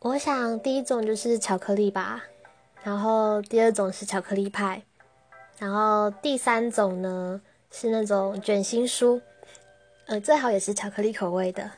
我想第一种就是巧克力吧然后第二种是巧克力派然后第三种呢是那种卷心酥呃最好也是巧克力口味的。